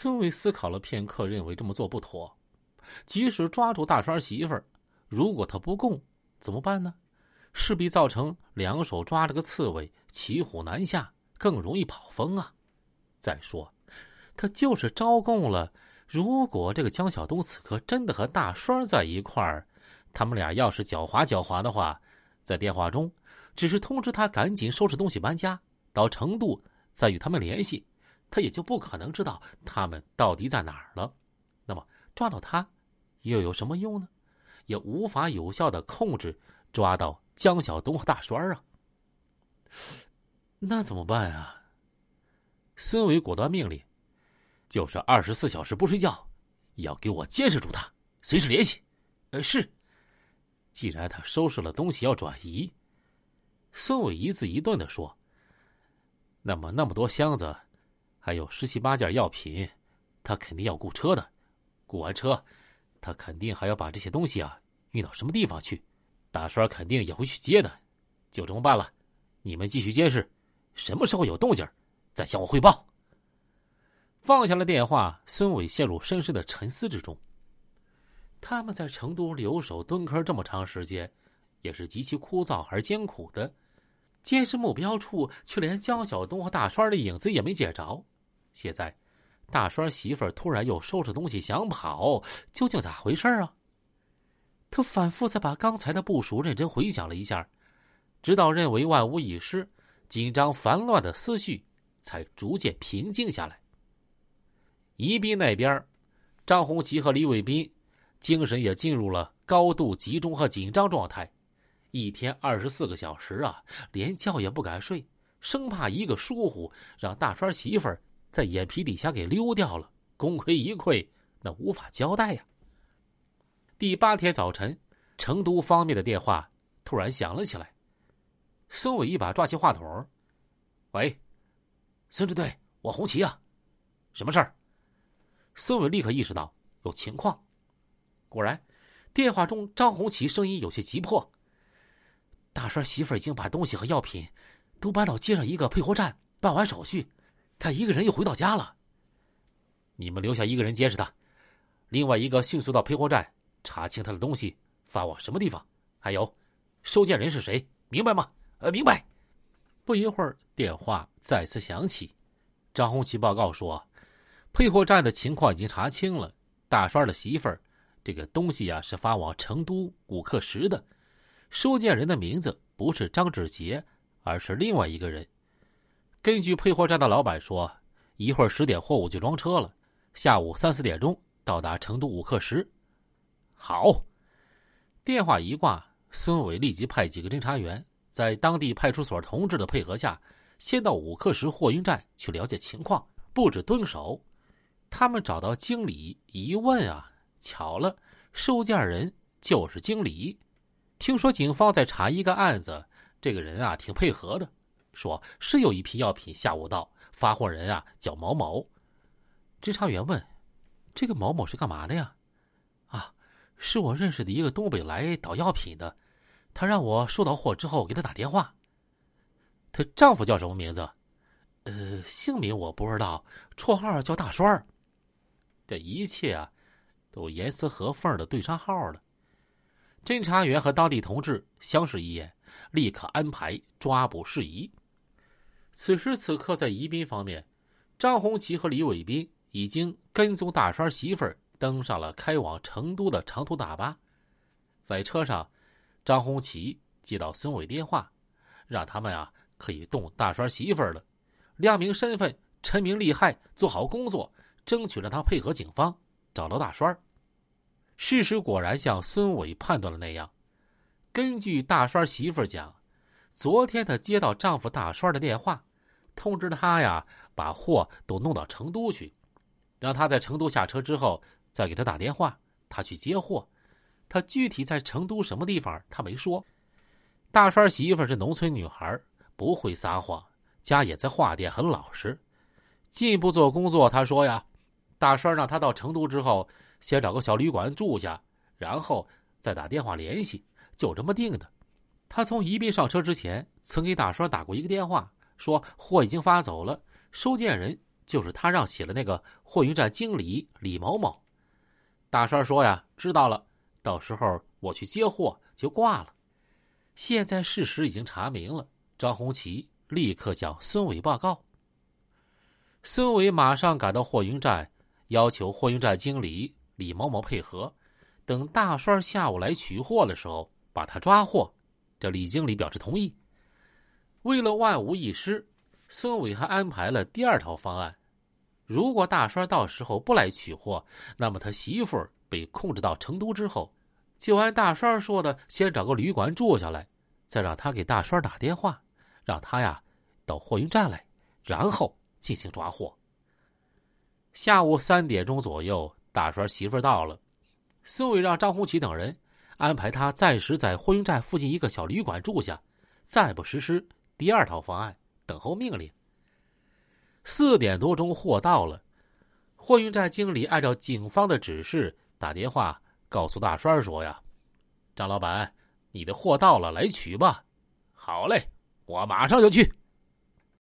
孙伟思考了片刻，认为这么做不妥。即使抓住大栓媳妇儿，如果他不供，怎么办呢？势必造成两手抓着个刺猬，骑虎难下，更容易跑风啊！再说，他就是招供了。如果这个江小东此刻真的和大栓在一块儿，他们俩要是狡猾狡猾的话，在电话中只是通知他赶紧收拾东西搬家到成都，再与他们联系，他也就不可能知道他们到底在哪儿了。那么抓到他，又有什么用呢？也无法有效的控制抓到江小东和大栓啊。那怎么办啊？孙伟果断命令。就是二十四小时不睡觉，也要给我监视住他，随时联系。呃，是。既然他收拾了东西要转移，孙伟一字一顿的说：“那么那么多箱子，还有十七八件药品，他肯定要雇车的。雇完车，他肯定还要把这些东西啊运到什么地方去。大栓肯定也会去接的。就这么办了，你们继续监视，什么时候有动静，再向我汇报。”放下了电话，孙伟陷入深深的沉思之中。他们在成都留守蹲坑这么长时间，也是极其枯燥而艰苦的。监视目标处，却连江小东和大栓的影子也没见着。现在，大栓媳妇儿突然又收拾东西想跑，究竟咋回事啊？他反复在把刚才的部署认真回想了一下，直到认为万无一失，紧张烦乱的思绪才逐渐平静下来。宜宾那边，张红旗和李伟斌精神也进入了高度集中和紧张状态，一天二十四个小时啊，连觉也不敢睡，生怕一个疏忽让大川媳妇在眼皮底下给溜掉了，功亏一篑，那无法交代呀。第八天早晨，成都方面的电话突然响了起来，孙伟一把抓起话筒：“喂，孙支队，我红旗啊，什么事儿？”孙伟立刻意识到有情况，果然，电话中张红旗声音有些急迫：“大栓媳妇已经把东西和药品都搬到街上一个配货站办完手续，他一个人又回到家了。你们留下一个人监视他，另外一个迅速到配货站查清他的东西发往什么地方，还有收件人是谁，明白吗？呃，明白。”不一会儿，电话再次响起，张红旗报告说。配货站的情况已经查清了，大栓的媳妇儿，这个东西呀是发往成都五克石的，收件人的名字不是张志杰，而是另外一个人。根据配货站的老板说，一会儿十点货物就装车了，下午三四点钟到达成都五克石。好，电话一挂，孙伟立即派几个侦查员在当地派出所同志的配合下，先到五克石货运站去了解情况，布置蹲守。他们找到经理一问啊，巧了，收件人就是经理。听说警方在查一个案子，这个人啊挺配合的，说是有一批药品下午到，发货人啊叫毛某。侦查员问：“这个毛某是干嘛的呀？”啊，是我认识的一个东北来倒药品的，他让我收到货之后给他打电话。她丈夫叫什么名字？呃，姓名我不知道，绰号叫大栓儿。这一切啊，都严丝合缝的对上号了。侦查员和当地同志相视一眼，立刻安排抓捕事宜。此时此刻，在宜宾方面，张红旗和李伟斌已经跟踪大栓媳妇儿登上了开往成都的长途大巴。在车上，张红旗接到孙伟电话，让他们啊可以动大栓媳妇儿了，亮明身份，陈明利害，做好工作。争取让他配合警方找到大栓事实果然像孙伟判断的那样。根据大栓媳妇讲，昨天她接到丈夫大栓的电话，通知他呀把货都弄到成都去，让他在成都下车之后再给他打电话，他去接货。他具体在成都什么地方他没说。大栓媳妇是农村女孩，不会撒谎，家也在化店，很老实。进一步做工作，他说呀。大栓让他到成都之后，先找个小旅馆住下，然后再打电话联系，就这么定的。他从宜宾上车之前，曾给大栓打过一个电话，说货已经发走了，收件人就是他让写的那个货运站经理李某某。大栓说呀，知道了，到时候我去接货就挂了。现在事实已经查明了，张红旗立刻向孙伟报告。孙伟马上赶到货运站，要求货运站经理李某某配合，等大栓下午来取货的时候把他抓获。这李经理表示同意。为了万无一失，孙伟还安排了第二套方案：如果大栓到时候不来取货，那么他媳妇儿被控制到成都之后，就按大栓说的，先找个旅馆住下来，再让他给大栓打电话，让他呀到货运站来，然后进行抓获。下午三点钟左右，大栓媳妇到了，孙伟让张红旗等人安排他暂时在货运站附近一个小旅馆住下，暂不实施。第二套方案，等候命令。四点多钟，货到了，货运站经理按照警方的指示打电话告诉大栓说：“呀，张老板，你的货到了，来取吧。”“好嘞，我马上就去。”